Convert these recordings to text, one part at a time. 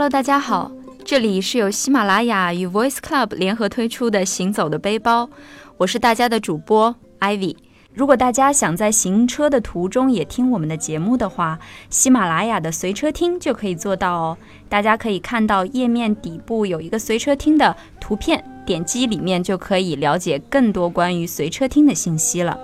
Hello，大家好，这里是由喜马拉雅与 Voice Club 联合推出的《行走的背包》，我是大家的主播 Ivy。如果大家想在行车的途中也听我们的节目的话，喜马拉雅的随车听就可以做到哦。大家可以看到页面底部有一个随车听的图片，点击里面就可以了解更多关于随车听的信息了。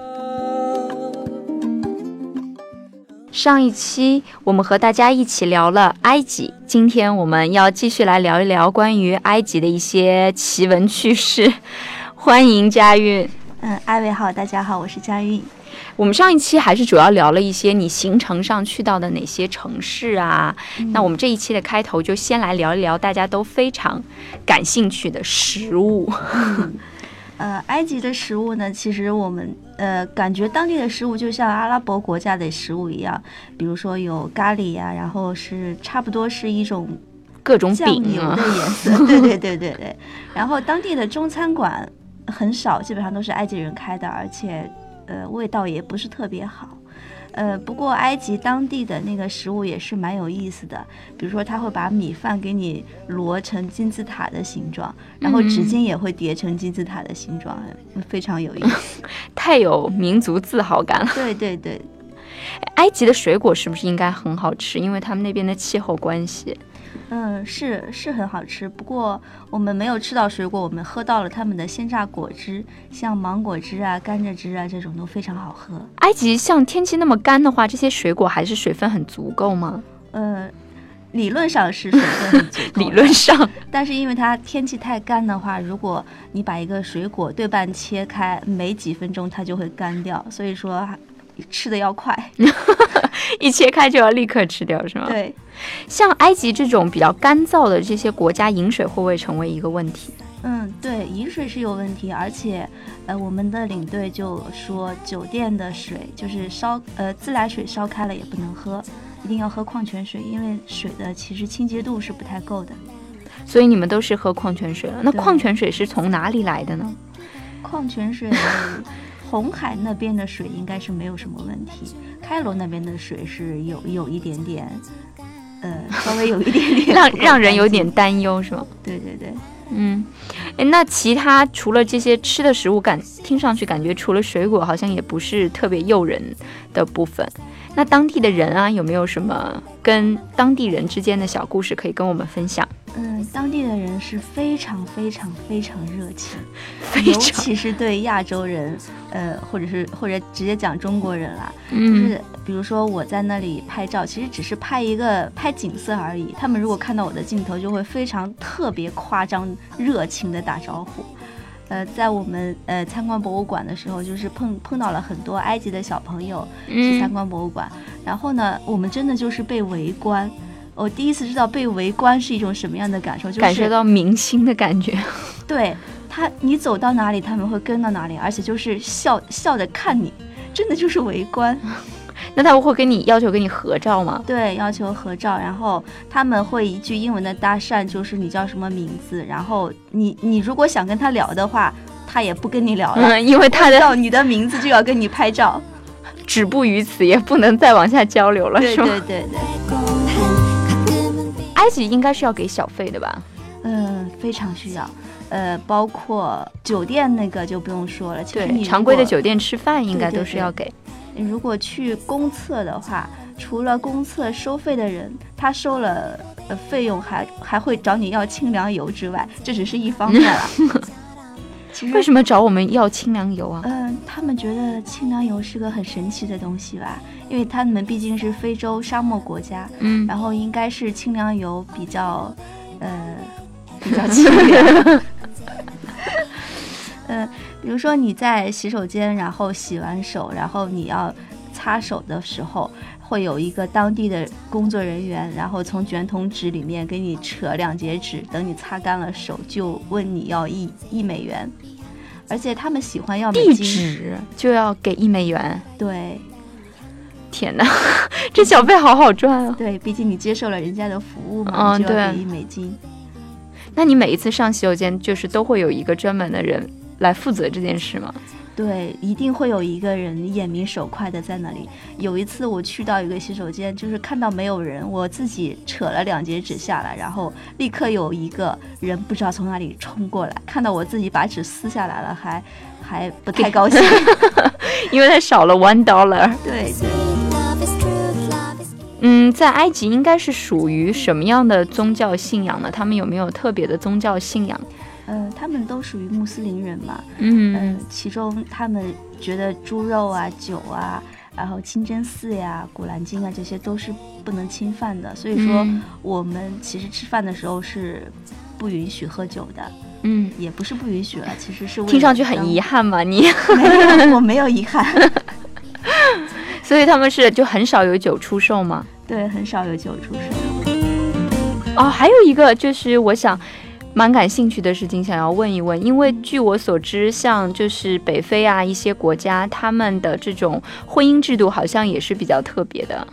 上一期我们和大家一起聊了埃及，今天我们要继续来聊一聊关于埃及的一些奇闻趣事。欢迎佳韵。嗯，艾薇好，大家好，我是佳韵。我们上一期还是主要聊了一些你行程上去到的哪些城市啊？那我们这一期的开头就先来聊一聊大家都非常感兴趣的食物。呃，埃及的食物呢，其实我们呃感觉当地的食物就像阿拉伯国家的食物一样，比如说有咖喱呀，然后是差不多是一种各种酱油的颜色，对对对对对。然后当地的中餐馆。很少，基本上都是埃及人开的，而且，呃，味道也不是特别好，呃，不过埃及当地的那个食物也是蛮有意思的，比如说他会把米饭给你摞成金字塔的形状，然后纸巾也会叠成金字塔的形状，非常有意思，太有民族自豪感了。对对对，埃及的水果是不是应该很好吃？因为他们那边的气候关系。嗯，是是很好吃，不过我们没有吃到水果，我们喝到了他们的鲜榨果汁，像芒果汁啊、甘蔗汁啊这种都非常好喝。埃及像天气那么干的话，这些水果还是水分很足够吗？呃，理论上是水分很足 够，理论上，但是因为它天气太干的话，如果你把一个水果对半切开，没几分钟它就会干掉，所以说吃的要快。一切开就要立刻吃掉，是吗？对，像埃及这种比较干燥的这些国家，饮水会不会成为一个问题？嗯，对，饮水是有问题，而且，呃，我们的领队就说，酒店的水就是烧，呃，自来水烧开了也不能喝，一定要喝矿泉水，因为水的其实清洁度是不太够的。所以你们都是喝矿泉水了？那矿泉水是从哪里来的呢？矿泉水。红海那边的水应该是没有什么问题，开罗那边的水是有有一点点，呃，稍微有一点点让让人有点担忧，是吗？对对对，嗯，哎，那其他除了这些吃的食物，感听上去感觉除了水果，好像也不是特别诱人的部分。那当地的人啊，有没有什么跟当地人之间的小故事可以跟我们分享？嗯，当地的人是非常非常非常热情，尤其是对亚洲人，呃，或者是或者直接讲中国人啦，就是比如说我在那里拍照，其实只是拍一个拍景色而已，他们如果看到我的镜头，就会非常特别夸张热情的打招呼。呃，在我们呃参观博物馆的时候，就是碰碰到了很多埃及的小朋友去参观博物馆，然后呢，我们真的就是被围观。我第一次知道被围观是一种什么样的感受，就是感受到明星的感觉。对他，你走到哪里，他们会跟到哪里，而且就是笑笑着看你，真的就是围观。那他们会跟你要求跟你合照吗？对，要求合照，然后他们会一句英文的搭讪，就是你叫什么名字，然后你你如果想跟他聊的话，他也不跟你聊了，因为他的你的名字就要跟你拍照，止步于此，也不能再往下交流了，是吗？对对对。埃及应该是要给小费的吧？嗯，非常需要，呃，包括酒店那个就不用说了，其实你，常规的酒店吃饭应该都是要给。如果去公厕的话，除了公厕收费的人，他收了呃费用，还还会找你要清凉油之外，这只是一方面了。其实为什么找我们要清凉油啊？嗯，他们觉得清凉油是个很神奇的东西吧，因为他们毕竟是非洲沙漠国家，嗯，然后应该是清凉油比较，呃，比较清凉。嗯。比如说你在洗手间，然后洗完手，然后你要擦手的时候，会有一个当地的工作人员，然后从卷筒纸里面给你扯两截纸，等你擦干了手，就问你要一一美元，而且他们喜欢要地址就要给一美元。对，天哪，这小费好好赚啊！对，毕竟你接受了人家的服务嘛，就要给一美金。那你每一次上洗手间，就是都会有一个专门的人。来负责这件事吗？对，一定会有一个人眼明手快的在那里。有一次我去到一个洗手间，就是看到没有人，我自己扯了两截纸下来，然后立刻有一个人不知道从哪里冲过来，看到我自己把纸撕下来了，还还不太高兴，因为他少了 one dollar。对。嗯，在埃及应该是属于什么样的宗教信仰呢？他们有没有特别的宗教信仰？呃，他们都属于穆斯林人嘛。嗯，其中他们觉得猪肉啊、酒啊，然后清真寺呀、古兰经啊，这些都是不能侵犯的。所以说，我们其实吃饭的时候是不允许喝酒的。嗯，也不是不允许了，其实是听上去很遗憾嘛。你 我没有遗憾。所以他们是就很少有酒出售吗？对，很少有酒出售。哦，还有一个就是我想蛮感兴趣的事情，想要问一问，因为据我所知，像就是北非啊一些国家，他们的这种婚姻制度好像也是比较特别的。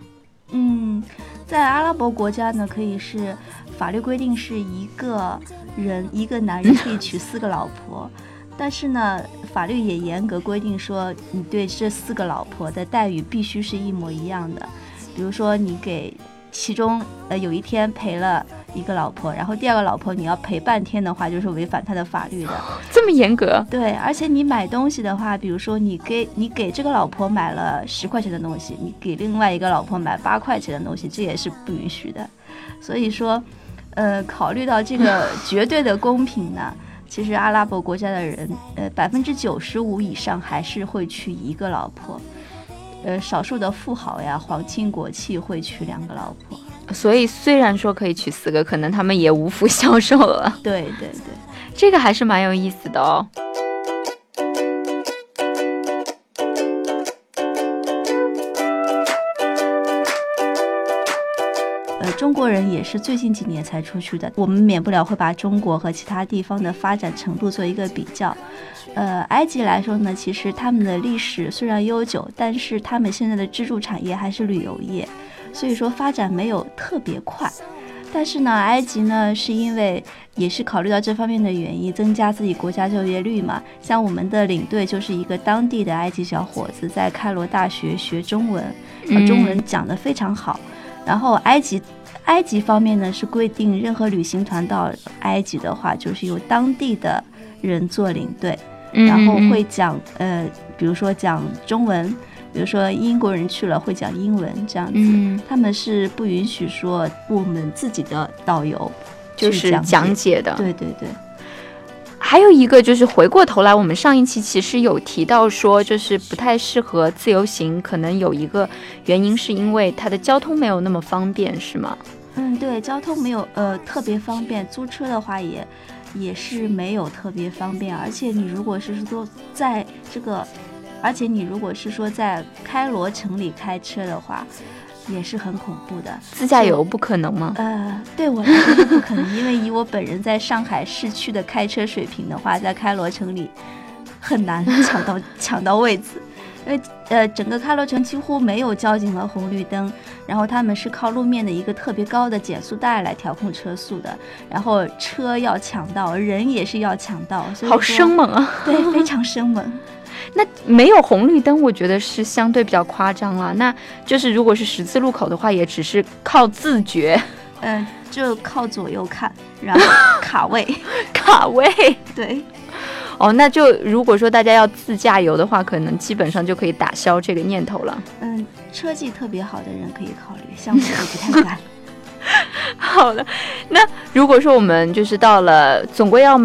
嗯，在阿拉伯国家呢，可以是法律规定是一个人一个男人可以娶四个老婆。但是呢，法律也严格规定说，你对这四个老婆的待遇必须是一模一样的。比如说，你给其中呃有一天赔了一个老婆，然后第二个老婆你要陪半天的话，就是违反他的法律的。这么严格？对，而且你买东西的话，比如说你给你给这个老婆买了十块钱的东西，你给另外一个老婆买八块钱的东西，这也是不允许的。所以说，呃，考虑到这个绝对的公平呢。其实阿拉伯国家的人，呃，百分之九十五以上还是会娶一个老婆，呃，少数的富豪呀、皇亲国戚会娶两个老婆。所以虽然说可以娶四个，可能他们也无福消受了。对对对，这个还是蛮有意思的哦。中国人也是最近几年才出去的，我们免不了会把中国和其他地方的发展程度做一个比较。呃，埃及来说呢，其实他们的历史虽然悠久，但是他们现在的支柱产业还是旅游业，所以说发展没有特别快。但是呢，埃及呢是因为也是考虑到这方面的原因，增加自己国家就业率嘛。像我们的领队就是一个当地的埃及小伙子，在开罗大学学中文，中文讲得非常好。然后埃及。埃及方面呢是规定，任何旅行团到埃及的话，就是由当地的人做领队，然后会讲呃，比如说讲中文，比如说英国人去了会讲英文这样子，他们是不允许说我们自己的导游就是讲解的，对对对。还有一个就是回过头来，我们上一期其实有提到说，就是不太适合自由行，可能有一个原因是因为它的交通没有那么方便，是吗？嗯，对，交通没有呃特别方便，租车的话也也是没有特别方便，而且你如果是说在这个，而且你如果是说在开罗城里开车的话。也是很恐怖的，自驾游不可能吗？呃，对我来说是不可能，因为以我本人在上海市区的开车水平的话，在开罗城里很难抢到抢到位子，因为呃，整个开罗城几乎没有交警和红绿灯，然后他们是靠路面的一个特别高的减速带来调控车速的，然后车要抢到，人也是要抢到，好生猛啊！对，非常生猛。那没有红绿灯，我觉得是相对比较夸张了。那就是如果是十字路口的话，也只是靠自觉，嗯，就靠左右看，然后卡位，卡位。对，哦，那就如果说大家要自驾游的话，可能基本上就可以打消这个念头了。嗯，车技特别好的人可以考虑，像我就不太敢。好的，那如果说我们就是到了，总归要。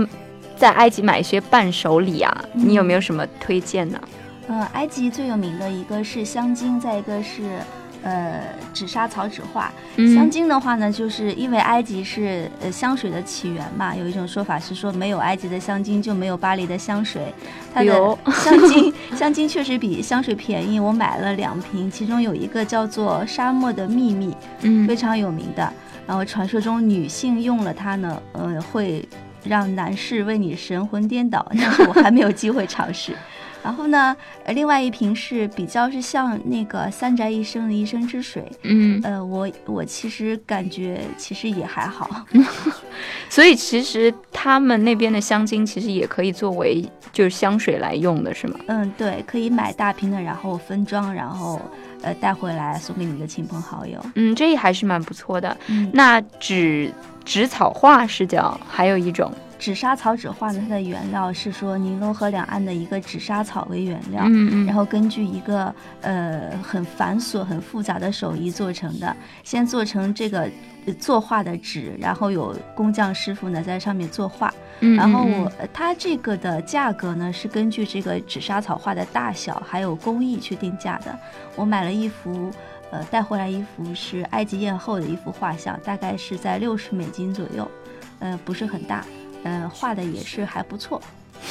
在埃及买一些伴手礼啊，你有没有什么推荐呢？嗯，埃及最有名的一个是香精，再一个是呃纸莎草纸画。香精的话呢，就是因为埃及是呃香水的起源嘛，有一种说法是说没有埃及的香精就没有巴黎的香水。它的香精 香精确实比香水便宜，我买了两瓶，其中有一个叫做沙漠的秘密，嗯，非常有名的。然后传说中女性用了它呢，呃会。让男士为你神魂颠倒，但是我还没有机会尝试。然后呢，呃，另外一瓶是比较是像那个三宅一生的一生之水，嗯，呃，我我其实感觉其实也还好，所以其实他们那边的香精其实也可以作为就是香水来用的，是吗？嗯，对，可以买大瓶的，然后分装，然后呃带回来送给你的亲朋好友。嗯，这还是蛮不错的。嗯，那纸纸草画是叫还有一种，纸莎草纸画呢，它的原料是说尼罗河两岸的一个纸莎草为原料，嗯嗯，然后根据一个呃很繁琐、很复杂的手艺做成的。先做成这个呃作画的纸，然后有工匠师傅呢在上面作画。嗯然后嗯我呃它这个的价格呢是根据这个纸莎草画的大小还有工艺去定价的。我买了一幅。呃，带回来一幅是埃及艳后的一幅画像，大概是在六十美金左右，呃，不是很大，呃，画的也是还不错。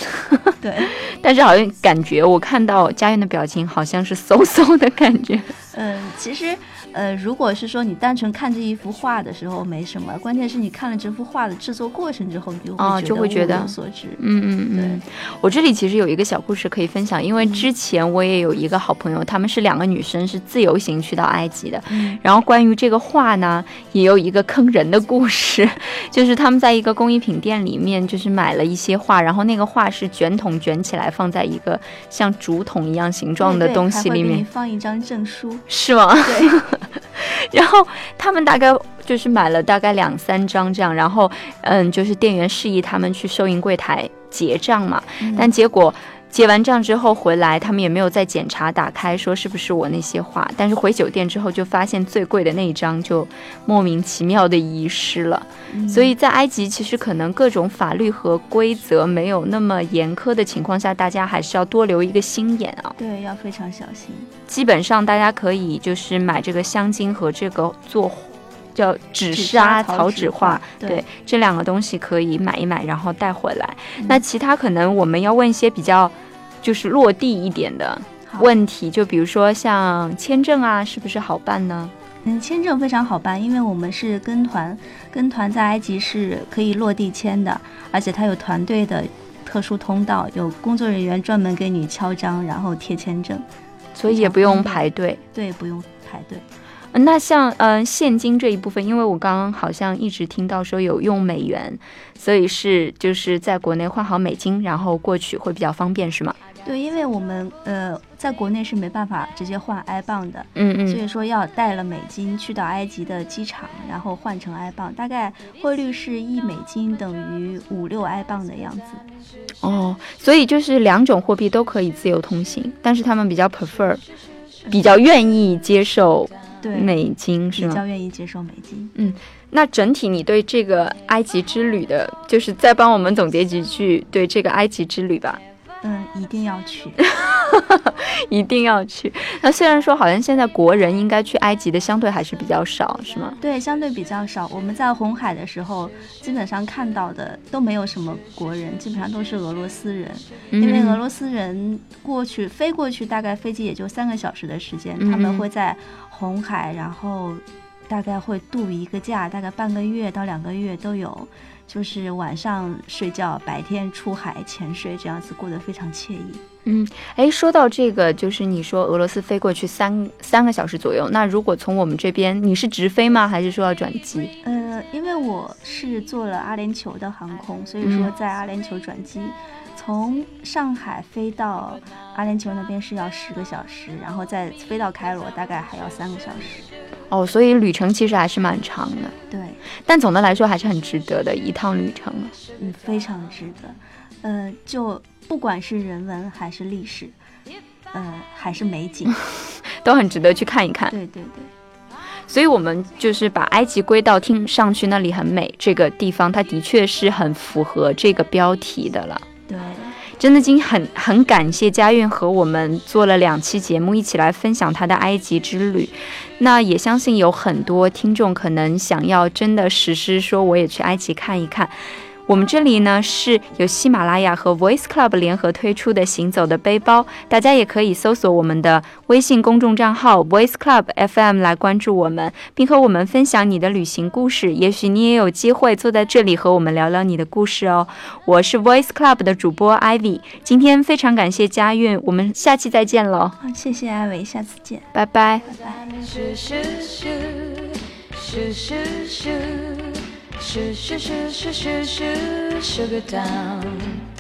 对，但是好像感觉我看到佳韵的表情好像是嗖嗖的感觉。嗯，其实，呃，如果是说你单纯看这一幅画的时候没什么，关键是你看了这幅画的制作过程之后，你就会哦觉得物就会觉得有所值。嗯嗯嗯，我这里其实有一个小故事可以分享，因为之前我也有一个好朋友，她们是两个女生，是自由行去到埃及的。嗯然后关于这个画呢，也有一个坑人的故事，就是他们在一个工艺品店里面，就是买了一些画，然后那个画是卷筒卷起来放在一个像竹筒一样形状的东西里面，放一张证书。是吗？对，然后他们大概就是买了大概两三张这样，然后嗯，就是店员示意他们去收银柜台结账嘛，嗯。但结果结完账之后回来，他们也没有再检查打开说是不是我那些画，但是回酒店之后就发现最贵的那一张就莫名其妙的遗失了。嗯所以在埃及，其实可能各种法律和规则没有那么严苛的情况下，大家还是要多留一个心眼啊。对要非常小心。基本上大家可以就是买这个香精和这个做叫纸纸莎莎草纸画画，对这两个东西可以买一买，然后带回来。嗯那其他可能我们要问一些比较就是落地一点的问题，就比如说像签证啊，是不是好办呢？嗯，签证非常好办，因为我们是跟团，跟团在埃及是可以落地签的，而且它有团队的特殊通道，有工作人员专门给你敲章，然后贴签证，所以也不用排队。对，不用排队。嗯那像嗯、呃现金这一部分，因为我刚刚好像一直听到说有用美元，所以是就是在国内换好美金，然后过去会比较方便，是吗？对，因为我们呃在国内是没办法直接换埃镑的，嗯嗯，所以说要带了美金去到埃及的机场，然后换成埃镑，大概汇率是一美金等于五六埃镑的样子。哦，所以就是两种货币都可以自由通行，但是他们比较 prefer，比较愿意接受对，美金，是吗？比较愿意接受美金。嗯那整体你对这个埃及之旅的，就是再帮我们总结几句对这个埃及之旅吧，嗯，一定要去。一定要去。那虽然说好像现在国人应该去埃及的相对还是比较少，是吗？对，相对比较少。我们在红海的时候，基本上看到的都没有什么国人，基本上都是俄罗斯人。因为俄嗯罗斯人过去飞过去，大概飞机也就三个小时的时间，嗯他们会在红海，然后大概会度一个假，大概半个月到两个月都有。就是晚上睡觉，白天出海潜水，这样子过得非常惬意。嗯，哎，说到这个，就是你说俄罗斯飞过去三三个小时左右，那如果从我们这边，你是直飞吗？还是说要转机？呃，因为我是坐了阿联酋的航空，所以说嗯在阿联酋转机，从上海飞到阿联酋那边是要十个小时，然后再飞到开罗大概还要三个小时。哦，所以旅程其实还是蛮长的，对，但总的来说还是很值得的一趟旅程。嗯，非常值得。呃，就不管是人文还是历史，呃，还是美景，都很值得去看一看。对对对。所以我们就是把埃及归到听上去那里很美这个地方，它的确是很符合这个标题的了。真的，今很很感谢佳韵和我们做了两期节目，一起来分享她的埃及之旅。那也相信有很多听众可能想要真的实施，说我也去埃及看一看。我们这里呢是由喜马拉雅和 Voice Club 联合推出的行走的背包，大家也可以搜索我们的微信公众账号 Voice Club FM 来关注我们，并和我们分享你的旅行故事。也许你也有机会坐在这里和我们聊聊你的故事哦。我是 Voice Club 的主播 Ivy，今天非常感谢佳韵，我们下期再见喽。好，谢谢艾维，下次见，拜拜。Sugar Town.